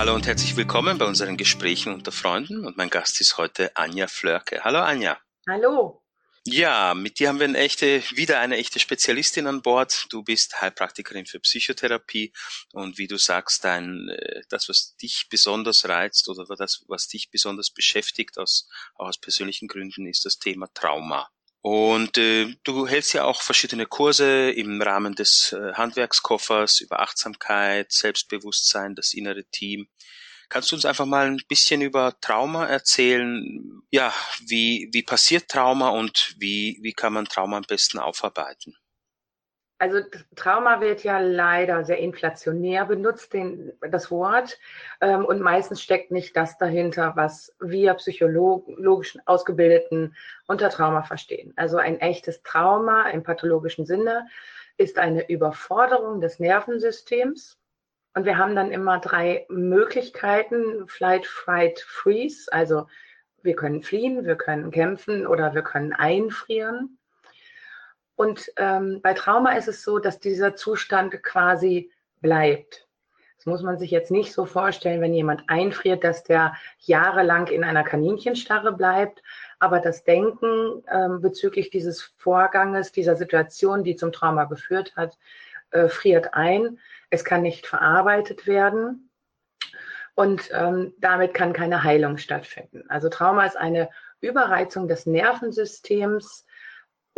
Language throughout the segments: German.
Hallo und herzlich willkommen bei unseren Gesprächen unter Freunden und mein Gast ist heute Anja Flörke. Hallo Anja. Hallo. Ja, mit dir haben wir eine echte, wieder eine echte Spezialistin an Bord. Du bist Heilpraktikerin für Psychotherapie und wie du sagst, dein, äh, das, was dich besonders reizt oder das, was dich besonders beschäftigt, aus, auch aus persönlichen Gründen, ist das Thema Trauma. Und äh, du hältst ja auch verschiedene Kurse im Rahmen des äh, Handwerkskoffers über Achtsamkeit, Selbstbewusstsein, das innere Team. Kannst du uns einfach mal ein bisschen über Trauma erzählen? Ja, wie, wie passiert Trauma und wie, wie kann man Trauma am besten aufarbeiten? Also Trauma wird ja leider sehr inflationär benutzt, den, das Wort. Ähm, und meistens steckt nicht das dahinter, was wir psychologisch Ausgebildeten unter Trauma verstehen. Also ein echtes Trauma im pathologischen Sinne ist eine Überforderung des Nervensystems. Und wir haben dann immer drei Möglichkeiten, Flight, Fight, Freeze. Also wir können fliehen, wir können kämpfen oder wir können einfrieren. Und ähm, bei Trauma ist es so, dass dieser Zustand quasi bleibt. Das muss man sich jetzt nicht so vorstellen, wenn jemand einfriert, dass der jahrelang in einer Kaninchenstarre bleibt. Aber das Denken ähm, bezüglich dieses Vorganges, dieser Situation, die zum Trauma geführt hat, äh, friert ein. Es kann nicht verarbeitet werden. Und ähm, damit kann keine Heilung stattfinden. Also Trauma ist eine Überreizung des Nervensystems,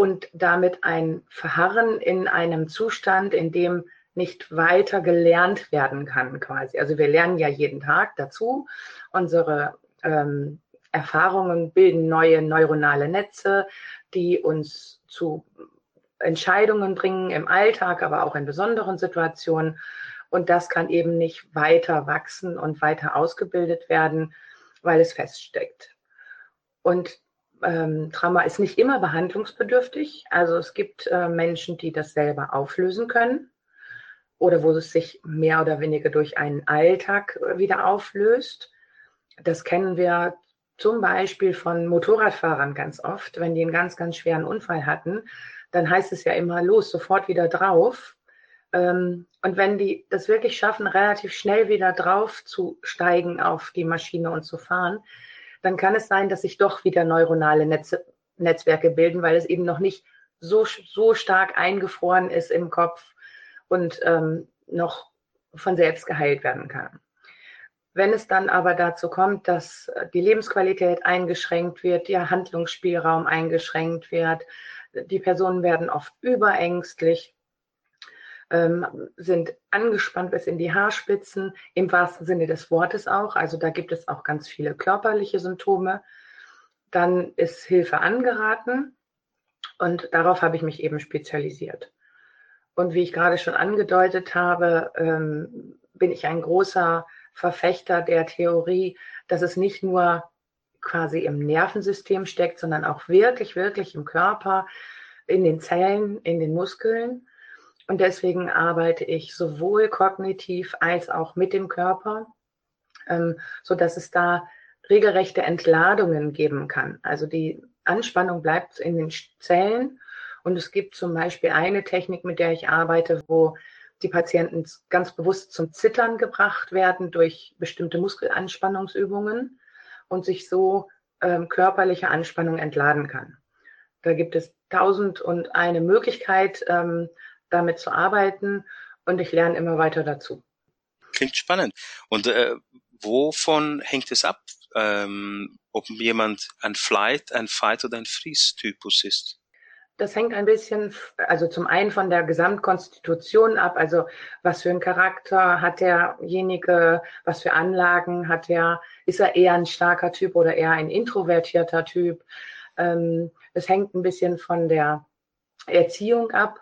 und damit ein Verharren in einem Zustand, in dem nicht weiter gelernt werden kann quasi. Also wir lernen ja jeden Tag dazu. Unsere ähm, Erfahrungen bilden neue neuronale Netze, die uns zu Entscheidungen bringen im Alltag, aber auch in besonderen Situationen. Und das kann eben nicht weiter wachsen und weiter ausgebildet werden, weil es feststeckt. Und ähm, Trauma ist nicht immer behandlungsbedürftig. Also es gibt äh, Menschen, die das selber auflösen können oder wo es sich mehr oder weniger durch einen Alltag äh, wieder auflöst. Das kennen wir zum Beispiel von Motorradfahrern ganz oft. Wenn die einen ganz, ganz schweren Unfall hatten, dann heißt es ja immer los, sofort wieder drauf. Ähm, und wenn die das wirklich schaffen, relativ schnell wieder drauf zu steigen auf die Maschine und zu fahren, dann kann es sein, dass sich doch wieder neuronale Netze, Netzwerke bilden, weil es eben noch nicht so, so stark eingefroren ist im Kopf und ähm, noch von selbst geheilt werden kann. Wenn es dann aber dazu kommt, dass die Lebensqualität eingeschränkt wird, der Handlungsspielraum eingeschränkt wird, die Personen werden oft überängstlich, ähm, sind angespannt bis in die Haarspitzen, im wahrsten Sinne des Wortes auch. Also da gibt es auch ganz viele körperliche Symptome. Dann ist Hilfe angeraten und darauf habe ich mich eben spezialisiert. Und wie ich gerade schon angedeutet habe, ähm, bin ich ein großer Verfechter der Theorie, dass es nicht nur quasi im Nervensystem steckt, sondern auch wirklich, wirklich im Körper, in den Zellen, in den Muskeln. Und deswegen arbeite ich sowohl kognitiv als auch mit dem Körper, ähm, so dass es da regelrechte Entladungen geben kann. Also die Anspannung bleibt in den Zellen. Und es gibt zum Beispiel eine Technik, mit der ich arbeite, wo die Patienten ganz bewusst zum Zittern gebracht werden durch bestimmte Muskelanspannungsübungen und sich so ähm, körperliche Anspannung entladen kann. Da gibt es tausend und eine Möglichkeit, ähm, damit zu arbeiten und ich lerne immer weiter dazu. Klingt spannend. Und äh, wovon hängt es ab, ähm, ob jemand ein Flight, ein Fight oder ein Freeze-Typus ist? Das hängt ein bisschen, also zum einen von der Gesamtkonstitution ab, also was für einen Charakter hat derjenige, was für Anlagen hat er, ist er eher ein starker Typ oder eher ein introvertierter Typ. Ähm, es hängt ein bisschen von der Erziehung ab.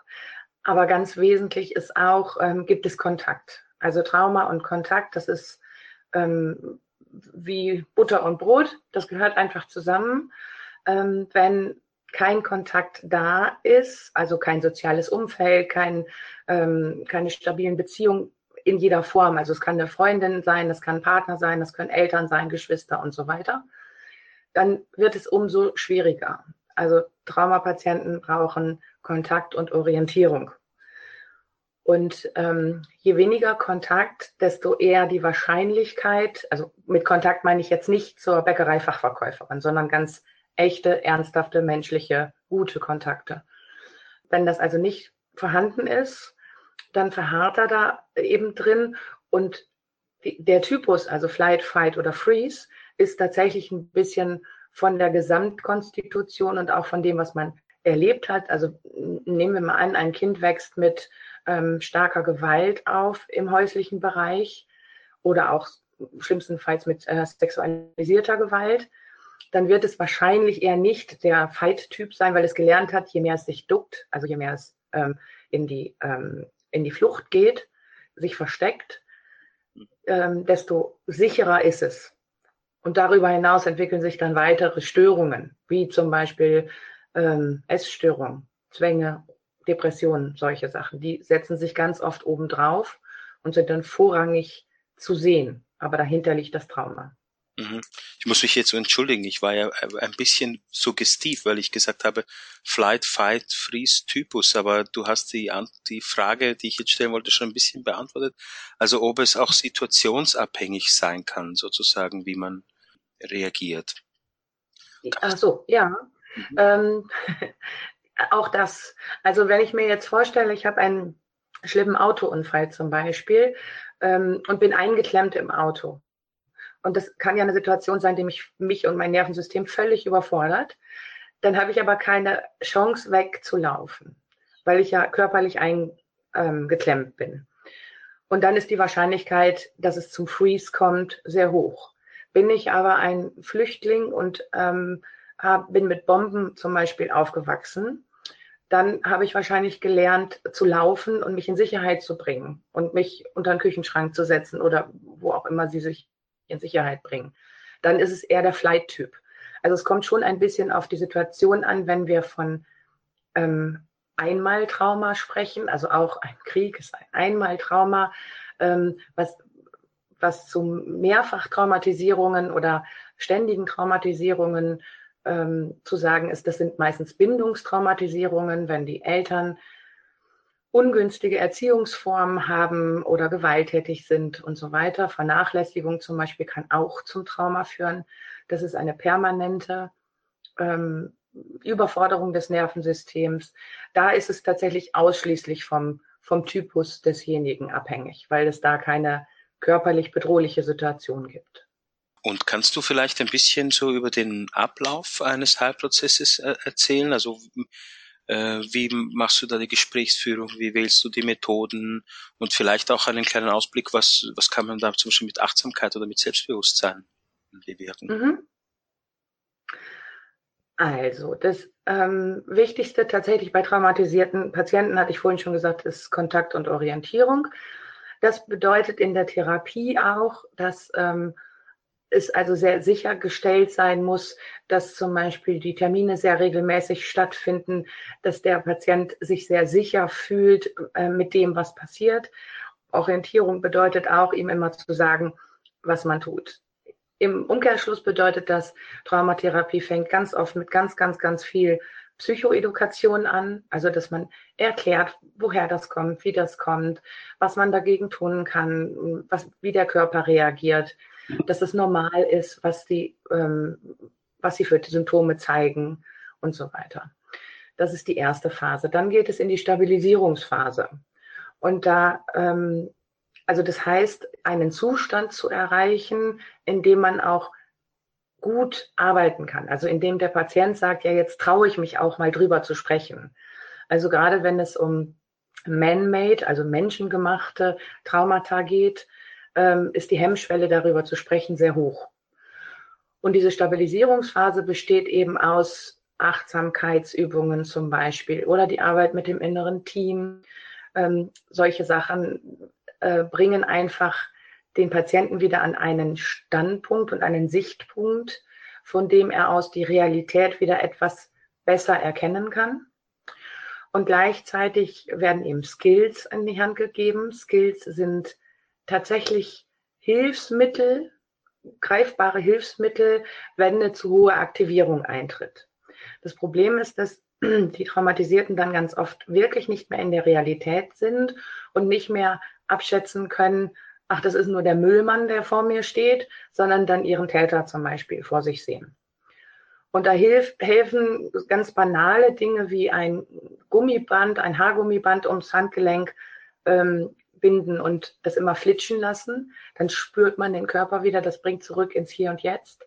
Aber ganz wesentlich ist auch, ähm, gibt es Kontakt. Also Trauma und Kontakt, das ist ähm, wie Butter und Brot, das gehört einfach zusammen. Ähm, wenn kein Kontakt da ist, also kein soziales Umfeld, kein, ähm, keine stabilen Beziehungen in jeder Form, also es kann eine Freundin sein, das kann ein Partner sein, das können Eltern sein, Geschwister und so weiter, dann wird es umso schwieriger. Also Traumapatienten brauchen Kontakt und Orientierung. Und ähm, je weniger Kontakt, desto eher die Wahrscheinlichkeit, also mit Kontakt meine ich jetzt nicht zur Bäckerei-Fachverkäuferin, sondern ganz echte, ernsthafte, menschliche, gute Kontakte. Wenn das also nicht vorhanden ist, dann verharrt er da eben drin und die, der Typus, also Flight, Fight oder Freeze, ist tatsächlich ein bisschen von der Gesamtkonstitution und auch von dem, was man erlebt hat. Also nehmen wir mal an, ein Kind wächst mit ähm, starker Gewalt auf im häuslichen Bereich oder auch schlimmstenfalls mit äh, sexualisierter Gewalt, dann wird es wahrscheinlich eher nicht der Fight-Typ sein, weil es gelernt hat, je mehr es sich duckt, also je mehr es ähm, in, die, ähm, in die Flucht geht, sich versteckt, ähm, desto sicherer ist es. Und darüber hinaus entwickeln sich dann weitere Störungen, wie zum Beispiel ähm, Essstörungen, Zwänge, Depressionen, solche Sachen. Die setzen sich ganz oft obendrauf und sind dann vorrangig zu sehen. Aber dahinter liegt das Trauma. Mhm. Ich muss mich jetzt entschuldigen, ich war ja ein bisschen suggestiv, weil ich gesagt habe, Flight, Fight, Freeze Typus, aber du hast die, die Frage, die ich jetzt stellen wollte, schon ein bisschen beantwortet. Also ob es auch situationsabhängig sein kann, sozusagen, wie man reagiert. Ach so, ja. Mhm. Ähm, auch das. Also wenn ich mir jetzt vorstelle, ich habe einen schlimmen Autounfall zum Beispiel ähm, und bin eingeklemmt im Auto. Und das kann ja eine Situation sein, die mich, mich und mein Nervensystem völlig überfordert. Dann habe ich aber keine Chance wegzulaufen, weil ich ja körperlich eingeklemmt ähm, bin. Und dann ist die Wahrscheinlichkeit, dass es zum Freeze kommt, sehr hoch. Bin ich aber ein Flüchtling und ähm, hab, bin mit Bomben zum Beispiel aufgewachsen, dann habe ich wahrscheinlich gelernt zu laufen und mich in Sicherheit zu bringen und mich unter den Küchenschrank zu setzen oder wo auch immer sie sich in Sicherheit bringen. Dann ist es eher der Flight-Typ. Also es kommt schon ein bisschen auf die Situation an, wenn wir von ähm, Einmaltrauma sprechen, also auch ein Krieg ist ein Einmaltrauma, ähm, was, was zu Mehrfachtraumatisierungen oder ständigen Traumatisierungen ähm, zu sagen ist, das sind meistens Bindungstraumatisierungen, wenn die Eltern ungünstige Erziehungsformen haben oder gewalttätig sind und so weiter. Vernachlässigung zum Beispiel kann auch zum Trauma führen. Das ist eine permanente ähm, Überforderung des Nervensystems. Da ist es tatsächlich ausschließlich vom, vom Typus desjenigen abhängig, weil es da keine körperlich bedrohliche Situation gibt. Und kannst du vielleicht ein bisschen so über den Ablauf eines Heilprozesses äh, erzählen? Also äh, wie machst du da die Gesprächsführung? Wie wählst du die Methoden? Und vielleicht auch einen kleinen Ausblick, was, was kann man da zum Beispiel mit Achtsamkeit oder mit Selbstbewusstsein bewirken? Mhm. Also, das ähm, Wichtigste tatsächlich bei traumatisierten Patienten, hatte ich vorhin schon gesagt, ist Kontakt und Orientierung. Das bedeutet in der Therapie auch, dass ähm, es also sehr sichergestellt sein muss, dass zum Beispiel die Termine sehr regelmäßig stattfinden, dass der Patient sich sehr sicher fühlt äh, mit dem, was passiert. Orientierung bedeutet auch, ihm immer zu sagen, was man tut. Im Umkehrschluss bedeutet das, Traumatherapie fängt ganz oft mit ganz, ganz, ganz viel Psychoedukation an, also dass man erklärt, woher das kommt, wie das kommt, was man dagegen tun kann, was, wie der Körper reagiert dass es normal ist, was die, ähm, was sie für Symptome zeigen und so weiter. Das ist die erste Phase. Dann geht es in die Stabilisierungsphase. Und da, ähm, also das heißt, einen Zustand zu erreichen, in dem man auch gut arbeiten kann. Also in dem der Patient sagt, ja, jetzt traue ich mich auch mal drüber zu sprechen. Also gerade wenn es um man-made, also menschengemachte Traumata geht, ähm, ist die Hemmschwelle darüber zu sprechen sehr hoch. Und diese Stabilisierungsphase besteht eben aus Achtsamkeitsübungen zum Beispiel oder die Arbeit mit dem inneren Team. Ähm, solche Sachen äh, bringen einfach den Patienten wieder an einen Standpunkt und einen Sichtpunkt, von dem er aus die Realität wieder etwas besser erkennen kann. Und gleichzeitig werden ihm Skills in die Hand gegeben. Skills sind tatsächlich Hilfsmittel, greifbare Hilfsmittel, wenn eine zu hohe Aktivierung eintritt. Das Problem ist, dass die Traumatisierten dann ganz oft wirklich nicht mehr in der Realität sind und nicht mehr abschätzen können, ach, das ist nur der Müllmann, der vor mir steht, sondern dann ihren Täter zum Beispiel vor sich sehen. Und da hilft, helfen ganz banale Dinge wie ein Gummiband, ein Haargummiband ums Handgelenk ähm, binden und das immer flitschen lassen. Dann spürt man den Körper wieder, das bringt zurück ins Hier und Jetzt.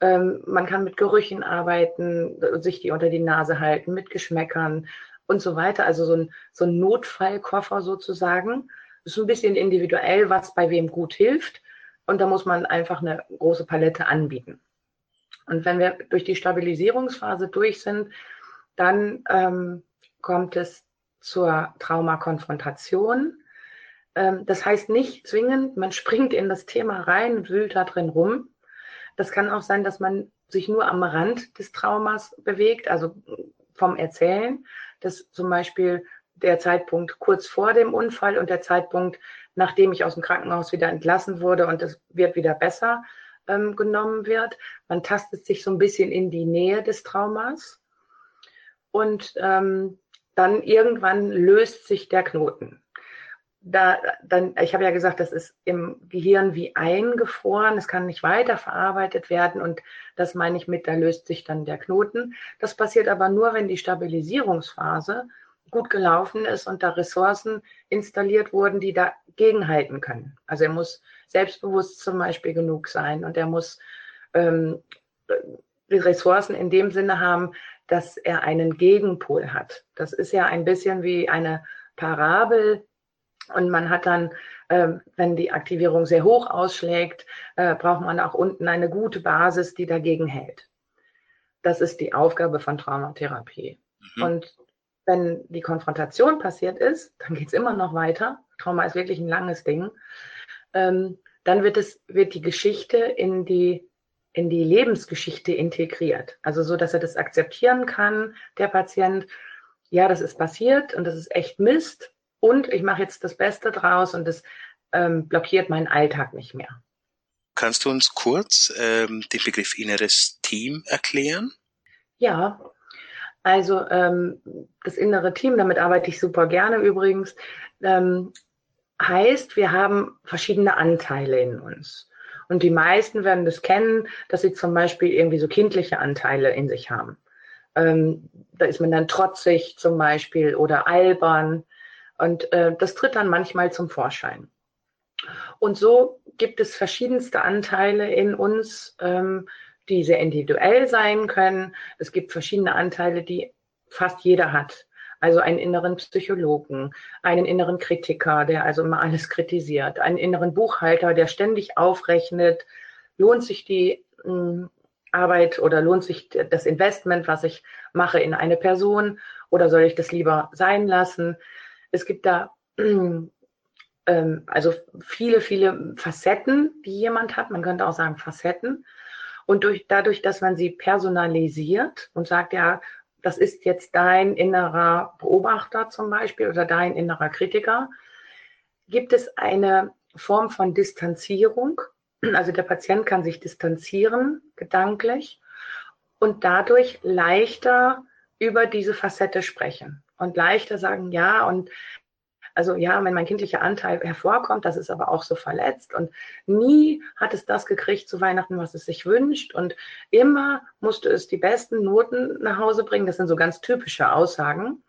Ähm, man kann mit Gerüchen arbeiten, sich die unter die Nase halten, mit Geschmäckern und so weiter. Also so ein, so ein Notfallkoffer sozusagen. Ist ein bisschen individuell, was bei wem gut hilft. Und da muss man einfach eine große Palette anbieten. Und wenn wir durch die Stabilisierungsphase durch sind, dann ähm, kommt es zur Traumakonfrontation. Ähm, das heißt nicht zwingend, man springt in das Thema rein und wühlt da drin rum, das kann auch sein, dass man sich nur am Rand des Traumas bewegt, also vom Erzählen, dass zum Beispiel der Zeitpunkt kurz vor dem Unfall und der Zeitpunkt, nachdem ich aus dem Krankenhaus wieder entlassen wurde und es wird wieder besser ähm, genommen wird. Man tastet sich so ein bisschen in die Nähe des Traumas und ähm, dann irgendwann löst sich der Knoten da, dann, ich habe ja gesagt, das ist im Gehirn wie eingefroren, es kann nicht weiterverarbeitet werden und das meine ich mit, da löst sich dann der Knoten. Das passiert aber nur, wenn die Stabilisierungsphase gut gelaufen ist und da Ressourcen installiert wurden, die dagegen halten können. Also er muss selbstbewusst zum Beispiel genug sein und er muss ähm, Ressourcen in dem Sinne haben, dass er einen Gegenpol hat. Das ist ja ein bisschen wie eine Parabel, und man hat dann, äh, wenn die Aktivierung sehr hoch ausschlägt, äh, braucht man auch unten eine gute Basis, die dagegen hält. Das ist die Aufgabe von Traumatherapie. Mhm. Und wenn die Konfrontation passiert ist, dann geht es immer noch weiter. Trauma ist wirklich ein langes Ding. Ähm, dann wird es, wird die Geschichte in die, in die Lebensgeschichte integriert. Also so, dass er das akzeptieren kann, der Patient. Ja, das ist passiert und das ist echt Mist und ich mache jetzt das Beste draus und das ähm, blockiert meinen Alltag nicht mehr. Kannst du uns kurz ähm, den Begriff inneres Team erklären? Ja, also ähm, das innere Team, damit arbeite ich super gerne übrigens, ähm, heißt, wir haben verschiedene Anteile in uns. Und die meisten werden das kennen, dass sie zum Beispiel irgendwie so kindliche Anteile in sich haben. Ähm, da ist man dann trotzig zum Beispiel oder albern. Und äh, das tritt dann manchmal zum Vorschein. Und so gibt es verschiedenste Anteile in uns, ähm, die sehr individuell sein können. Es gibt verschiedene Anteile, die fast jeder hat. Also einen inneren Psychologen, einen inneren Kritiker, der also immer alles kritisiert, einen inneren Buchhalter, der ständig aufrechnet, lohnt sich die mh, hm, Arbeit oder lohnt sich das Investment, was ich mache in eine Person oder soll ich das lieber sein lassen? Es gibt da ähm, also viele, viele Facetten, die jemand hat. Man könnte auch sagen Facetten. Und durch, dadurch, dass man sie personalisiert und sagt, ja, das ist jetzt dein innerer Beobachter zum Beispiel oder dein innerer Kritiker, gibt es eine Form von Distanzierung. Also der Patient kann sich distanzieren, gedanklich, und dadurch leichter über diese Facette sprechen und leichter sagen, ja, und also ja, wenn mein kindlicher Anteil hervorkommt, das ist aber auch so verletzt und nie hat es das gekriegt zu Weihnachten, was es sich wünscht und immer musste es die besten Noten nach Hause bringen. Das sind so ganz typische Aussagen.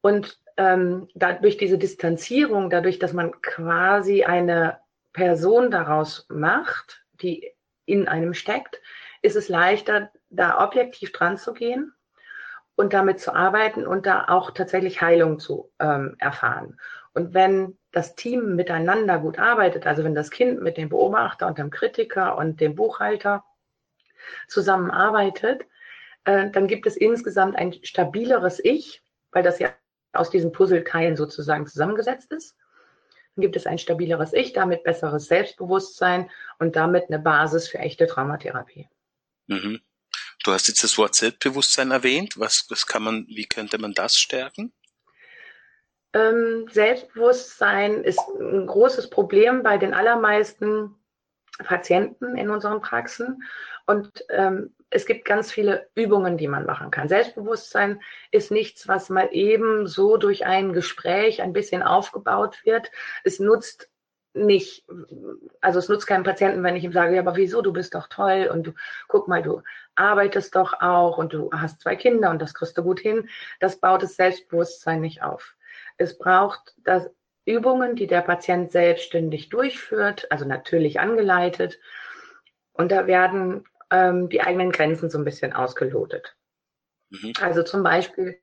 Und ähm, dadurch diese Distanzierung, dadurch, dass man quasi eine Person daraus macht, die in einem steckt, ist es leichter, da objektiv dran zu gehen und damit zu arbeiten und da auch tatsächlich Heilung zu ähm, erfahren. Und wenn das Team miteinander gut arbeitet, also wenn das Kind mit dem Beobachter und dem Kritiker und dem Buchhalter zusammenarbeitet, äh, dann gibt es insgesamt ein stabileres Ich, weil das ja aus diesen Puzzleteilen sozusagen zusammengesetzt ist. Dann gibt es ein stabileres Ich, damit besseres Selbstbewusstsein und damit eine Basis für echte Traumatherapie. Mhm. Du hast jetzt das Wort Selbstbewusstsein erwähnt. Was, was kann man, wie könnte man das stärken? Ähm, Selbstbewusstsein ist ein großes Problem bei den allermeisten Patienten in unseren Praxen. Und ähm, es gibt ganz viele Übungen, die man machen kann. Selbstbewusstsein ist nichts, was mal eben so durch ein Gespräch ein bisschen aufgebaut wird. Es nutzt nicht, also es nutzt keinem Patienten, wenn ich ihm sage, ja, aber wieso, du bist doch toll und du, guck mal, du arbeitest doch auch und du hast zwei Kinder und das kriegst du gut hin. Das baut das Selbstbewusstsein nicht auf. Es braucht das Übungen, die der Patient selbstständig durchführt, also natürlich angeleitet. Und da werden ähm, die eigenen Grenzen so ein bisschen ausgelotet. Mhm. Also zum Beispiel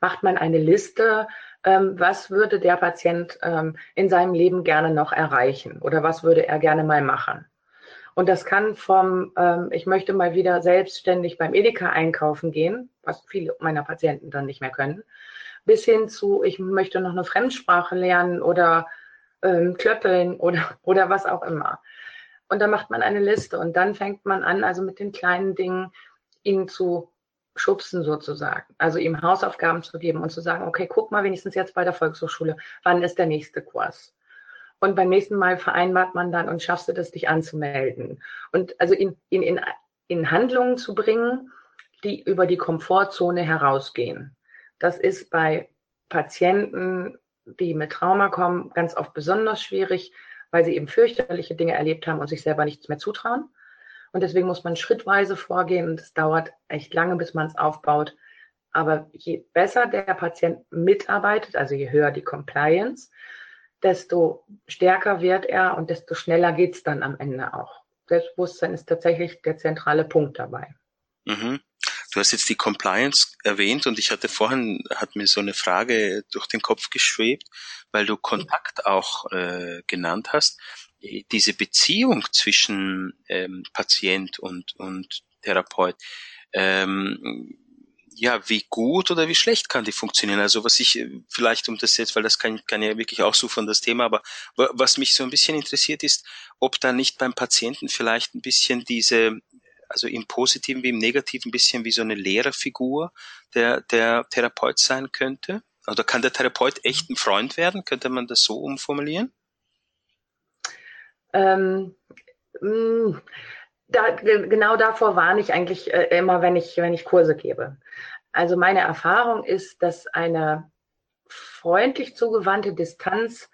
macht man eine Liste ähm, was würde der Patient ähm, in seinem Leben gerne noch erreichen oder was würde er gerne mal machen. Und das kann vom, ähm, ich möchte mal wieder selbstständig beim Edeka einkaufen gehen, was viele meiner Patienten dann nicht mehr können, bis hin zu, ich möchte noch eine Fremdsprache lernen oder ähm, klöppeln oder, oder was auch immer. Und dann macht man eine Liste und dann fängt man an, also mit den kleinen Dingen, ihn zu schubsen sozusagen. Also ihm Hausaufgaben zu geben und zu sagen, okay, guck mal wenigstens jetzt bei der Volkshochschule, wann ist der nächste Kurs? Und beim nächsten Mal vereinbart man dann und schaffst du das, dich anzumelden. Und also ihn, ihn in, in Handlungen zu bringen, die über die Komfortzone herausgehen. Das ist bei Patienten, die mit Trauma kommen, ganz oft besonders schwierig, weil sie eben fürchterliche Dinge erlebt haben und sich selber nichts mehr zutrauen. Und deswegen muss man schrittweise vorgehen und es dauert echt lange, bis man es aufbaut. Aber je besser der Patient mitarbeitet, also je höher die Compliance, desto stärker wird er und desto schneller geht es dann am Ende auch. Selbstbewusstsein ist tatsächlich der zentrale Punkt dabei. Mhm. Du hast jetzt die Compliance erwähnt und ich hatte vorhin, hat mir so eine Frage durch den Kopf geschwebt, weil du Kontakt auch äh, genannt hast diese Beziehung zwischen ähm, Patient und, und Therapeut, ähm, ja, wie gut oder wie schlecht kann die funktionieren? Also was ich äh, vielleicht um das jetzt, weil das kann, kann ja wirklich auch so von das Thema, aber was mich so ein bisschen interessiert ist, ob da nicht beim Patienten vielleicht ein bisschen diese, also im Positiven wie im Negativen ein bisschen wie so eine Lehrerfigur der, der Therapeut sein könnte? Oder kann der Therapeut echt ein Freund werden? Könnte man das so umformulieren? Ähm, mm, da, genau davor warne ich eigentlich äh, immer, wenn ich, wenn ich Kurse gebe. Also meine Erfahrung ist, dass eine freundlich zugewandte Distanz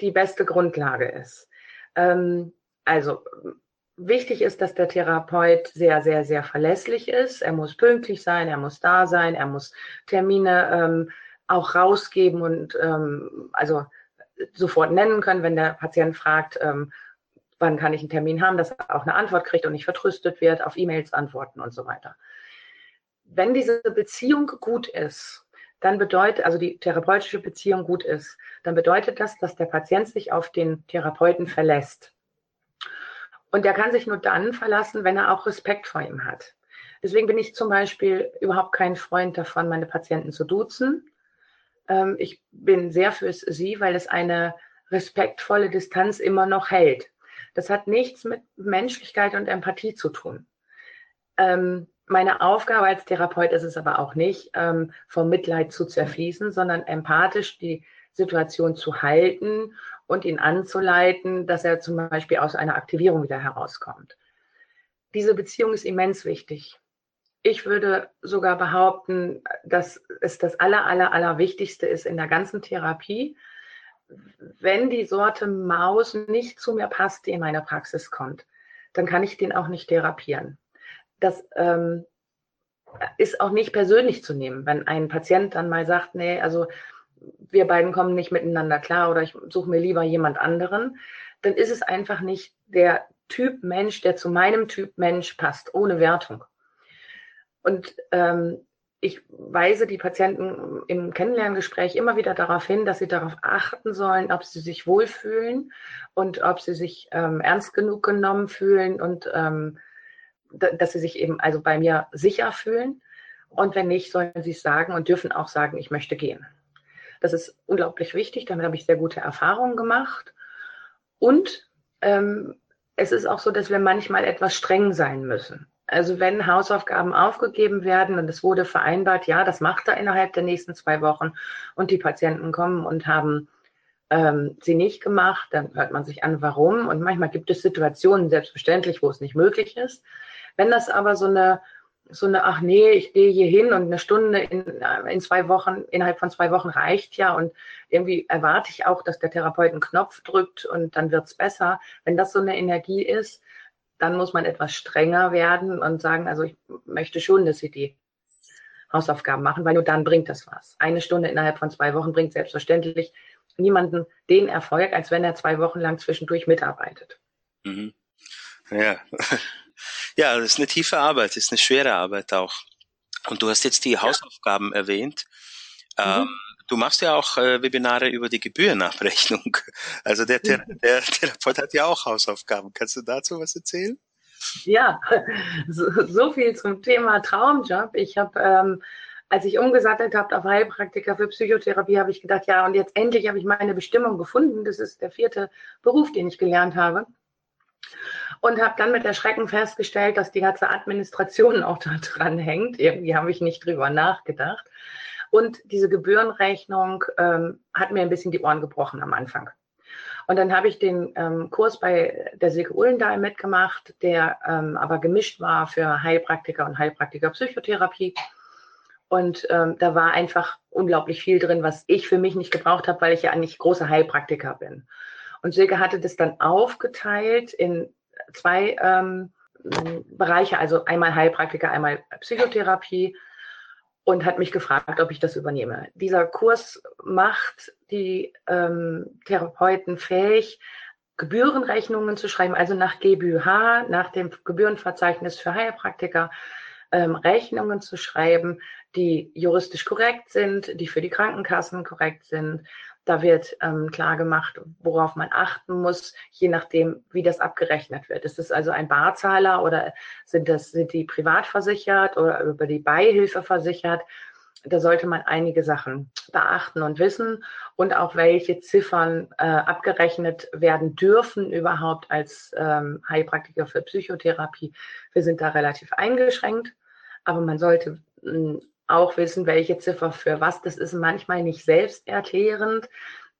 die beste Grundlage ist. Ähm, also wichtig ist, dass der Therapeut sehr, sehr, sehr verlässlich ist. Er muss pünktlich sein, er muss da sein, er muss Termine ähm, auch rausgeben und ähm, also sofort nennen können, wenn der Patient fragt, ähm, wann kann ich einen Termin haben, dass er auch eine Antwort kriegt und nicht vertröstet wird, auf E-Mails antworten und so weiter. Wenn diese Beziehung gut ist, dann bedeutet, also die therapeutische Beziehung gut ist, dann bedeutet das, dass der Patient sich auf den Therapeuten verlässt. Und der kann sich nur dann verlassen, wenn er auch Respekt vor ihm hat. Deswegen bin ich zum Beispiel überhaupt kein Freund davon, meine Patienten zu duzen. Ähm, ich bin sehr fürs Sie, weil es eine respektvolle Distanz immer noch hält. Das hat nichts mit Menschlichkeit und Empathie zu tun. Ähm, meine Aufgabe als Therapeut ist es aber auch nicht, ähm, vom Mitleid zu zerfließen, sondern empathisch die Situation zu halten und ihn anzuleiten, dass er zum Beispiel aus einer Aktivierung wieder herauskommt. Diese Beziehung ist immens wichtig. Ich würde sogar behaupten, dass es das aller, aller, aller Wichtigste ist in der ganzen Therapie, wenn die Sorte Maus nicht zu mir passt, die in meine Praxis kommt, dann kann ich den auch nicht therapieren. Das ähm, ist auch nicht persönlich zu nehmen, wenn ein Patient dann mal sagt, nee, also wir beiden kommen nicht miteinander klar oder ich suche mir lieber jemand anderen, dann ist es einfach nicht der Typ Mensch, der zu meinem Typ Mensch passt, ohne Wertung. Und ähm, ich weise die Patienten im Kennenlerngespräch immer wieder darauf hin, dass sie darauf achten sollen, ob sie sich wohlfühlen und ob sie sich ähm, ernst genug genommen fühlen und ähm, dass sie sich eben also bei mir sicher fühlen. Und wenn nicht, sollen sie es sagen und dürfen auch sagen, ich möchte gehen. Das ist unglaublich wichtig. Damit habe ich sehr gute Erfahrungen gemacht. Und ähm, es ist auch so, dass wir manchmal etwas streng sein müssen. Also wenn Hausaufgaben aufgegeben werden und es wurde vereinbart, ja, das macht er innerhalb der nächsten zwei Wochen und die Patienten kommen und haben ähm, sie nicht gemacht, dann hört man sich an, warum. Und manchmal gibt es Situationen, selbstverständlich, wo es nicht möglich ist. Wenn das aber so eine so eine, ach nee, ich gehe hier hin und eine Stunde in, in zwei Wochen, innerhalb von zwei Wochen reicht ja und irgendwie erwarte ich auch, dass der Therapeut einen Knopf drückt und dann wird's besser. Wenn das so eine Energie ist, dann muss man etwas strenger werden und sagen, also ich möchte schon, dass Sie die Hausaufgaben machen, weil nur dann bringt das was. Eine Stunde innerhalb von zwei Wochen bringt selbstverständlich niemanden den Erfolg, als wenn er zwei Wochen lang zwischendurch mitarbeitet. Mhm. Ja. ja, das ist eine tiefe Arbeit, das ist eine schwere Arbeit auch. Und du hast jetzt die Hausaufgaben ja. erwähnt. Mhm. Ähm, du machst ja auch äh, Webinare über die Gebührenabrechnung. Also der, der, der Therapeut hat ja auch Hausaufgaben. Kannst du dazu was erzählen? Ja, so, so viel zum Thema Traumjob. Ich habe, ähm, als ich umgesattelt habe auf Heilpraktiker für Psychotherapie, habe ich gedacht, ja, und jetzt endlich habe ich meine Bestimmung gefunden. Das ist der vierte Beruf, den ich gelernt habe. Und habe dann mit Erschrecken festgestellt, dass die ganze Administration auch da dran hängt. Irgendwie habe ich nicht drüber nachgedacht. Und diese Gebührenrechnung ähm, hat mir ein bisschen die Ohren gebrochen am Anfang. Und dann habe ich den ähm, Kurs bei der Silke Uhlendahl mitgemacht, der ähm, aber gemischt war für Heilpraktiker und Heilpraktiker Psychotherapie. Und ähm, da war einfach unglaublich viel drin, was ich für mich nicht gebraucht habe, weil ich ja eigentlich großer Heilpraktiker bin. Und Silke hatte das dann aufgeteilt in zwei ähm, Bereiche, also einmal Heilpraktiker, einmal Psychotherapie und hat mich gefragt, ob ich das übernehme. Dieser Kurs macht die ähm, Therapeuten fähig, Gebührenrechnungen zu schreiben, also nach GBH, nach dem Gebührenverzeichnis für Heilpraktiker, ähm, Rechnungen zu schreiben, die juristisch korrekt sind, die für die Krankenkassen korrekt sind, da wird ähm, klar gemacht, worauf man achten muss, je nachdem, wie das abgerechnet wird. Ist es also ein Barzahler oder sind das, sind die privat versichert oder über die Beihilfe versichert? Da sollte man einige Sachen beachten und wissen und auch welche Ziffern äh, abgerechnet werden dürfen überhaupt als ähm, Heilpraktiker für Psychotherapie. Wir sind da relativ eingeschränkt, aber man sollte hm, auch wissen, welche Ziffer für was. Das ist manchmal nicht selbsterklärend,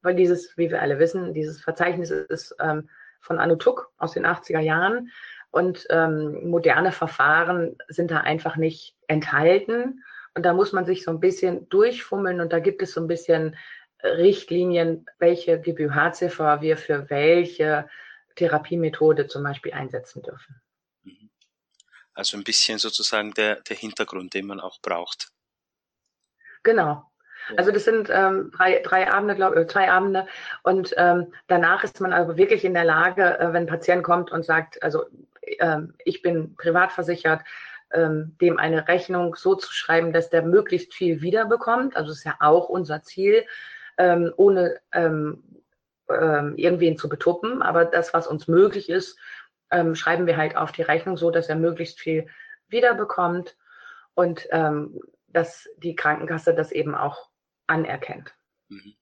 weil dieses, wie wir alle wissen, dieses Verzeichnis ist ähm, von Anutuk aus den 80er Jahren und ähm, moderne Verfahren sind da einfach nicht enthalten. Und da muss man sich so ein bisschen durchfummeln und da gibt es so ein bisschen Richtlinien, welche GBH-Ziffer wir für welche Therapiemethode zum Beispiel einsetzen dürfen. Also ein bisschen sozusagen der, der Hintergrund, den man auch braucht. Genau. Also das sind ähm, drei, drei Abende, glaube ich, zwei Abende. Und ähm, danach ist man aber wirklich in der Lage, äh, wenn ein Patient kommt und sagt, also ähm, ich bin privat versichert, ähm, dem eine Rechnung so zu schreiben, dass der möglichst viel wiederbekommt. Also das ist ja auch unser Ziel, ähm, ohne ähm, ähm, irgendwen zu betuppen. Aber das, was uns möglich ist, ähm, schreiben wir halt auf die Rechnung so, dass er möglichst viel wiederbekommt. Und ähm, dass die Krankenkasse das eben auch anerkennt. Mhm.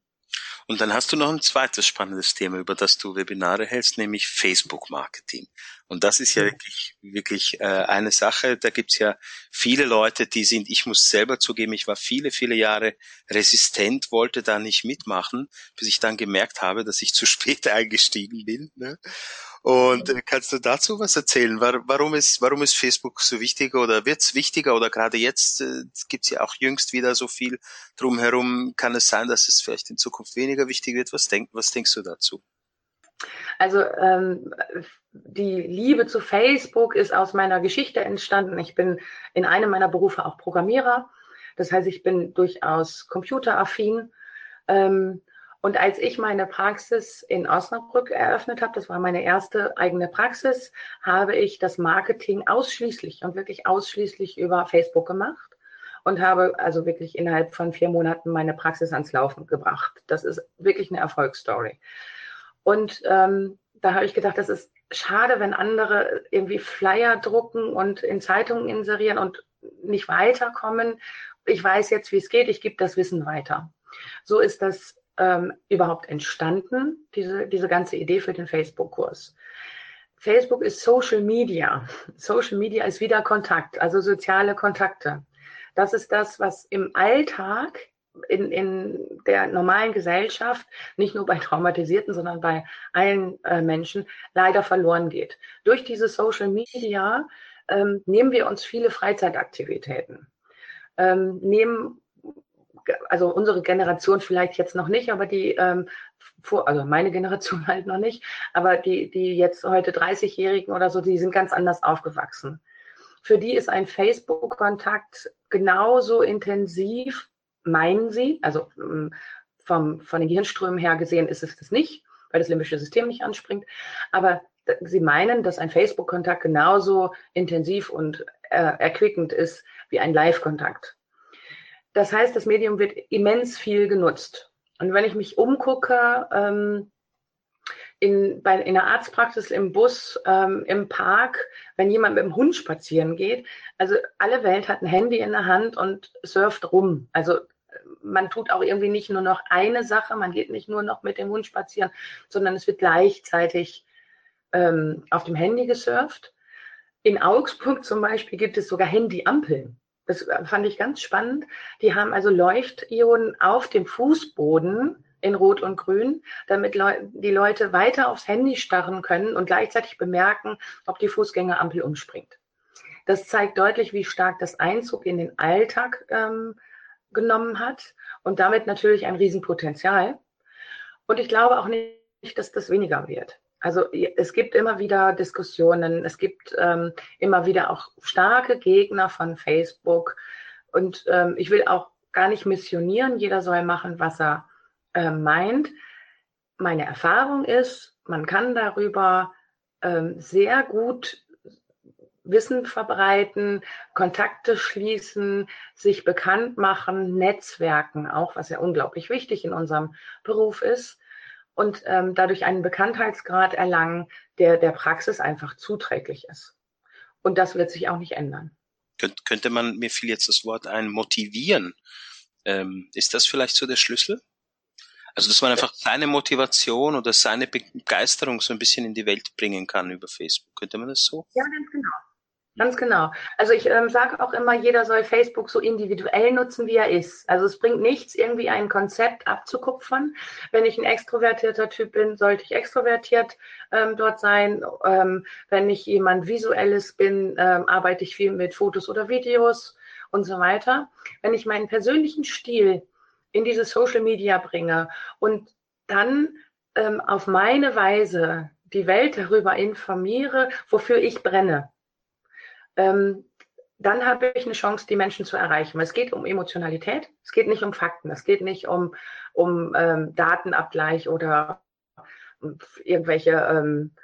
Und dann hast du noch ein zweites spannendes Thema, über das du Webinare hältst, nämlich Facebook-Marketing. Und das ist ja wirklich, wirklich äh, eine Sache. Da gibt's ja viele Leute, die sind, ich muss selber zugeben, ich war viele, viele Jahre resistent, wollte da nicht mitmachen, bis ich dann gemerkt habe, dass ich zu spät eingestiegen bin. Ne? Und äh, kannst du dazu was erzählen? Warum ist, warum ist Facebook so wichtig oder wird's wichtiger oder gerade jetzt äh, gibt's ja auch jüngst wieder so viel drumherum. Kann es sein, dass es vielleicht in Zukunft weniger wichtig wird? Was, denk, was denkst du dazu? Also ähm, die Liebe zu Facebook ist aus meiner Geschichte entstanden. Ich bin in einem meiner Berufe auch Programmierer. Das heißt, ich bin durchaus computeraffin. Ähm, und als ich meine Praxis in Osnabrück eröffnet habe, das war meine erste eigene Praxis, habe ich das Marketing ausschließlich und wirklich ausschließlich über Facebook gemacht und habe also wirklich innerhalb von vier Monaten meine Praxis ans Laufen gebracht. Das ist wirklich eine Erfolgsstory. Und ähm, da habe ich gedacht, das ist schade, wenn andere irgendwie Flyer drucken und in Zeitungen inserieren und nicht weiterkommen. Ich weiß jetzt, wie es geht, ich gebe das Wissen weiter. So ist das ähm, überhaupt entstanden, diese, diese ganze Idee für den Facebook-Kurs. Facebook ist Social Media. Social Media ist wieder Kontakt, also soziale Kontakte. Das ist das, was im Alltag in, in der normalen Gesellschaft, nicht nur bei Traumatisierten, sondern bei allen äh, Menschen leider verloren geht. Durch diese Social Media ähm, nehmen wir uns viele Freizeitaktivitäten. Ähm, nehmen also unsere Generation vielleicht jetzt noch nicht, aber die ähm, vor, also meine Generation halt noch nicht, aber die, die jetzt heute 30-Jährigen oder so, die sind ganz anders aufgewachsen. Für die ist ein Facebook-Kontakt genauso intensiv, meinen sie, also ähm, vom, von den Gehirnströmen her gesehen ist es das nicht, weil das limbische System nicht anspringt, aber sie meinen, dass ein Facebook-Kontakt genauso intensiv und äh, erquickend ist wie ein Live-Kontakt. Das heißt, das Medium wird immens viel genutzt. Und wenn ich mich umgucke, ähm, in, bei, in der Arztpraxis, im Bus, ähm, im Park, wenn jemand mit dem Hund spazieren geht, also alle Welt hat ein Handy in der Hand und surft rum. Also man tut auch irgendwie nicht nur noch eine Sache, man geht nicht nur noch mit dem Hund spazieren, sondern es wird gleichzeitig ähm, auf dem Handy gesurft. In Augsburg zum Beispiel gibt es sogar Handyampeln. Das fand ich ganz spannend. Die haben also Leuchtionen auf dem Fußboden in Rot und Grün, damit die Leute weiter aufs Handy starren können und gleichzeitig bemerken, ob die Fußgängerampel umspringt. Das zeigt deutlich, wie stark das Einzug in den Alltag ähm, genommen hat und damit natürlich ein Riesenpotenzial. Und ich glaube auch nicht, dass das weniger wird. Also es gibt immer wieder Diskussionen, es gibt ähm, immer wieder auch starke Gegner von Facebook. Und ähm, ich will auch gar nicht missionieren, jeder soll machen, was er äh, meint. Meine Erfahrung ist, man kann darüber ähm, sehr gut Wissen verbreiten, Kontakte schließen, sich bekannt machen, Netzwerken, auch was ja unglaublich wichtig in unserem Beruf ist und ähm, dadurch einen Bekanntheitsgrad erlangen, der der Praxis einfach zuträglich ist. Und das wird sich auch nicht ändern. Könnt, könnte man, mir fiel jetzt das Wort ein, motivieren. Ähm, ist das vielleicht so der Schlüssel? Also, dass man einfach seine Motivation oder seine Begeisterung so ein bisschen in die Welt bringen kann über Facebook. Könnte man das so? Ja, ganz genau. Ganz genau. Also ich ähm, sage auch immer, jeder soll Facebook so individuell nutzen, wie er ist. Also es bringt nichts, irgendwie ein Konzept abzukupfern. Wenn ich ein extrovertierter Typ bin, sollte ich extrovertiert ähm, dort sein. Ähm, wenn ich jemand Visuelles bin, ähm, arbeite ich viel mit Fotos oder Videos und so weiter. Wenn ich meinen persönlichen Stil in diese Social Media bringe und dann ähm, auf meine Weise die Welt darüber informiere, wofür ich brenne ähm, dann habe ich eine Chance, die Menschen zu erreichen. es geht um Emotionalität, es geht nicht um Fakten, es geht nicht um, um ähm, Datenabgleich oder irgendwelche ähm,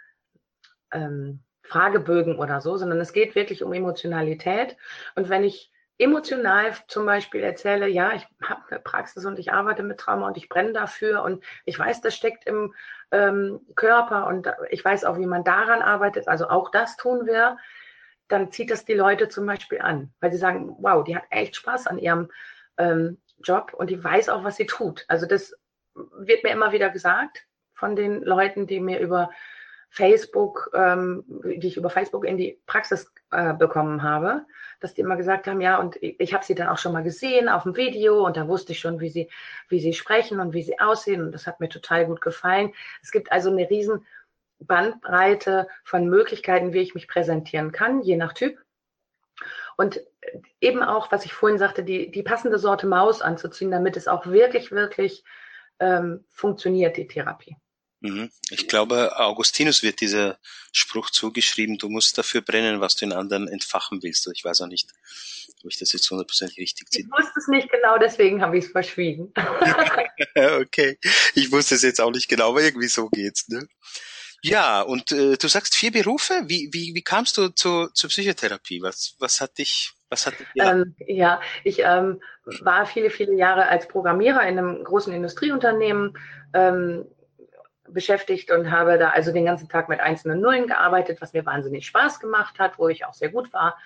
ähm, Fragebögen oder so, sondern es geht wirklich um Emotionalität. Und wenn ich emotional zum Beispiel erzähle, ja, ich habe eine Praxis und ich arbeite mit Trauma und ich brenne dafür und ich weiß, das steckt im ähm, Körper und ich weiß auch, wie man daran arbeitet, also auch das tun wir, dann zieht das die Leute zum Beispiel an, weil sie sagen, wow, die hat echt Spaß an ihrem ähm, Job und die weiß auch, was sie tut. Also das wird mir immer wieder gesagt von den Leuten, die mir über Facebook, ähm, die ich über Facebook in die Praxis äh, bekommen habe, dass die immer gesagt haben, ja, und ich, ich habe sie dann auch schon mal gesehen auf dem Video und da wusste ich schon, wie sie, wie sie sprechen und wie sie aussehen und das hat mir total gut gefallen. Es gibt also eine riesen Bandbreite von Möglichkeiten, wie ich mich präsentieren kann, je nach Typ. Und eben auch, was ich vorhin sagte, die, die passende Sorte Maus anzuziehen, damit es auch wirklich, wirklich ähm, funktioniert, die Therapie. Mhm. Ich glaube, Augustinus wird dieser Spruch zugeschrieben, du musst dafür brennen, was du in anderen entfachen willst. Ich weiß auch nicht, ob ich das jetzt hundertprozentig richtig ziehe. Ich wusste es nicht genau, deswegen habe ich es verschwiegen. okay, ich wusste es jetzt auch nicht genau, aber irgendwie so geht's. Ne? Ja, und äh, du sagst vier Berufe. Wie, wie, wie kamst du zu, zur Psychotherapie? Was, was hat dich, was hat dich ähm, Ja, ich ähm, war viele, viele Jahre als Programmierer in einem großen Industrieunternehmen ähm, beschäftigt und habe da also den ganzen Tag mit einzelnen Nullen gearbeitet, was mir wahnsinnig Spaß gemacht hat, wo ich auch sehr gut war.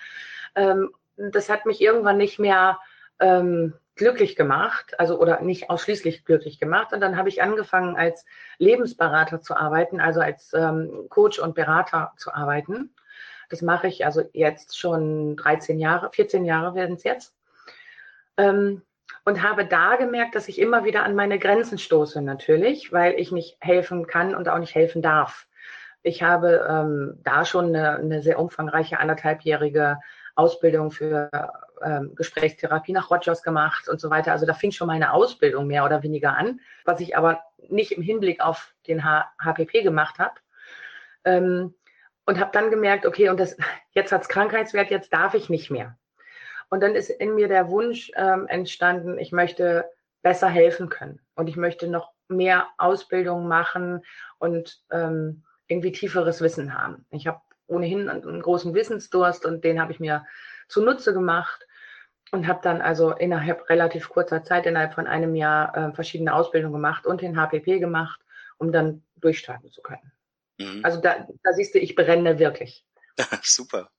Ähm, das hat mich irgendwann nicht mehr ähm, glücklich gemacht, also oder nicht ausschließlich glücklich gemacht. Und dann habe ich angefangen, als Lebensberater zu arbeiten, also als ähm, Coach und Berater zu arbeiten. Das mache ich also jetzt schon 13 Jahre, 14 Jahre werden es jetzt. Ähm, und habe da gemerkt, dass ich immer wieder an meine Grenzen stoße, natürlich, weil ich nicht helfen kann und auch nicht helfen darf. Ich habe ähm, da schon eine, eine sehr umfangreiche anderthalbjährige Ausbildung für ähm, Gesprächstherapie nach Rogers gemacht und so weiter. Also da fing schon meine Ausbildung mehr oder weniger an, was ich aber nicht im Hinblick auf den H HPP gemacht habe. Ähm, und habe dann gemerkt, okay, und das, jetzt hat's Krankheitswert, jetzt darf ich nicht mehr. Und dann ist in mir der Wunsch ähm, entstanden, ich möchte besser helfen können und ich möchte noch mehr Ausbildung machen und ähm, irgendwie tieferes Wissen haben. Ich habe ohnehin einen großen Wissensdurst und den habe ich mir zunutze gemacht und habe dann also innerhalb relativ kurzer Zeit, innerhalb von einem Jahr, äh, verschiedene Ausbildungen gemacht und den HPP gemacht, um dann durchstarten zu können. Mhm. Also da, da siehst du, ich brenne wirklich. Super.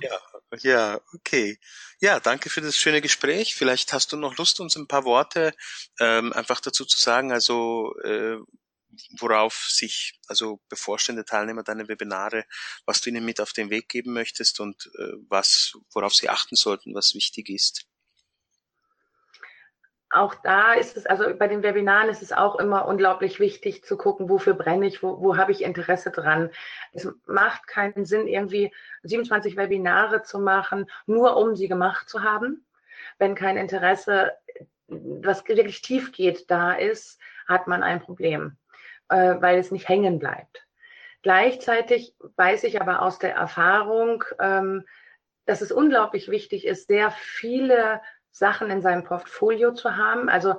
Ja, ja, okay. Ja, danke für das schöne Gespräch. Vielleicht hast du noch Lust, uns ein paar Worte ähm, einfach dazu zu sagen, also äh, worauf sich also bevorstehende Teilnehmer deiner Webinare, was du ihnen mit auf den Weg geben möchtest und äh, was, worauf sie achten sollten, was wichtig ist auch da ist es, also bei den Webinaren ist es auch immer unglaublich wichtig zu gucken, wofür brenne ich, wo, wo habe ich Interesse dran. Es macht keinen Sinn, irgendwie 27 Webinare zu machen, nur um sie gemacht zu haben. Wenn kein Interesse, was wirklich tief geht, da ist, hat man ein Problem, äh, weil es nicht hängen bleibt. Gleichzeitig weiß ich aber aus der Erfahrung, ähm, dass es unglaublich wichtig ist, sehr viele Sachen in seinem Portfolio zu haben. Also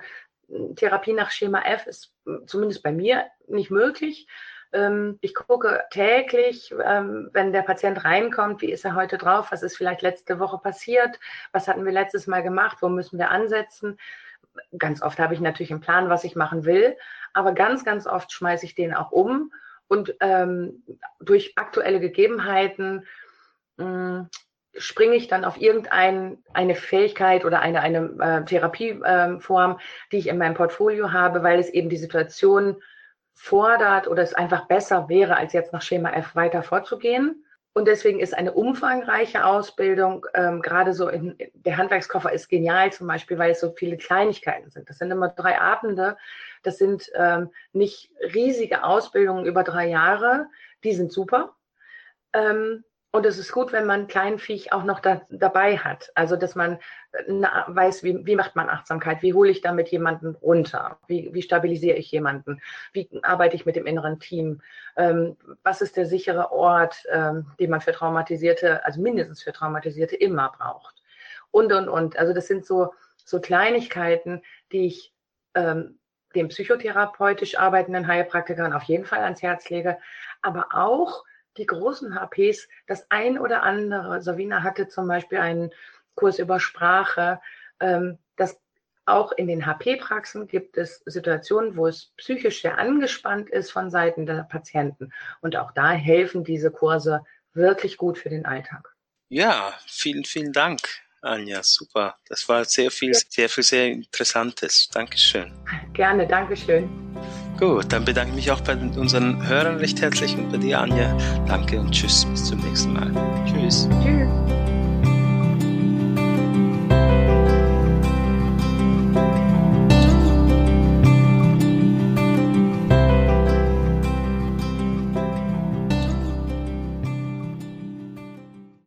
Therapie nach Schema F ist zumindest bei mir nicht möglich. Ähm, ich gucke täglich, ähm, wenn der Patient reinkommt, wie ist er heute drauf, was ist vielleicht letzte Woche passiert, was hatten wir letztes Mal gemacht, wo müssen wir ansetzen. Ganz oft habe ich natürlich einen Plan, was ich machen will, aber ganz, ganz oft schmeiße ich den auch um und ähm, durch aktuelle Gegebenheiten mh, springe ich dann auf irgendeine eine Fähigkeit oder eine, eine äh, Therapieform, äh, die ich in meinem Portfolio habe, weil es eben die Situation fordert oder es einfach besser wäre, als jetzt nach Schema F weiter vorzugehen. Und deswegen ist eine umfangreiche Ausbildung, ähm, gerade so in, der Handwerkskoffer ist genial zum Beispiel, weil es so viele Kleinigkeiten sind. Das sind immer drei Abende. Das sind ähm, nicht riesige Ausbildungen über drei Jahre. Die sind super. Ähm, und es ist gut, wenn man Kleinviech auch noch da, dabei hat. Also, dass man äh, na, weiß, wie, wie macht man Achtsamkeit? Wie hole ich damit jemanden runter? Wie, wie stabilisiere ich jemanden? Wie arbeite ich mit dem inneren Team? Ähm, was ist der sichere Ort, ähm, den man für Traumatisierte, also mindestens für Traumatisierte immer braucht? Und, und, und. Also, das sind so, so Kleinigkeiten, die ich ähm, den psychotherapeutisch arbeitenden Heilpraktikern auf jeden Fall ans Herz lege, aber auch die großen HPs das ein oder andere. Savina hatte zum Beispiel einen Kurs über Sprache. Ähm, das auch in den HP-Praxen gibt es Situationen, wo es psychisch sehr angespannt ist von Seiten der Patienten. Und auch da helfen diese Kurse wirklich gut für den Alltag. Ja, vielen, vielen Dank, Anja. Super. Das war sehr viel, sehr viel, sehr Interessantes. Dankeschön. Gerne, Dankeschön. Gut, dann bedanke ich mich auch bei unseren Hörern recht herzlich und bei dir, Anja. Danke und tschüss, bis zum nächsten Mal. Tschüss. Tschüss.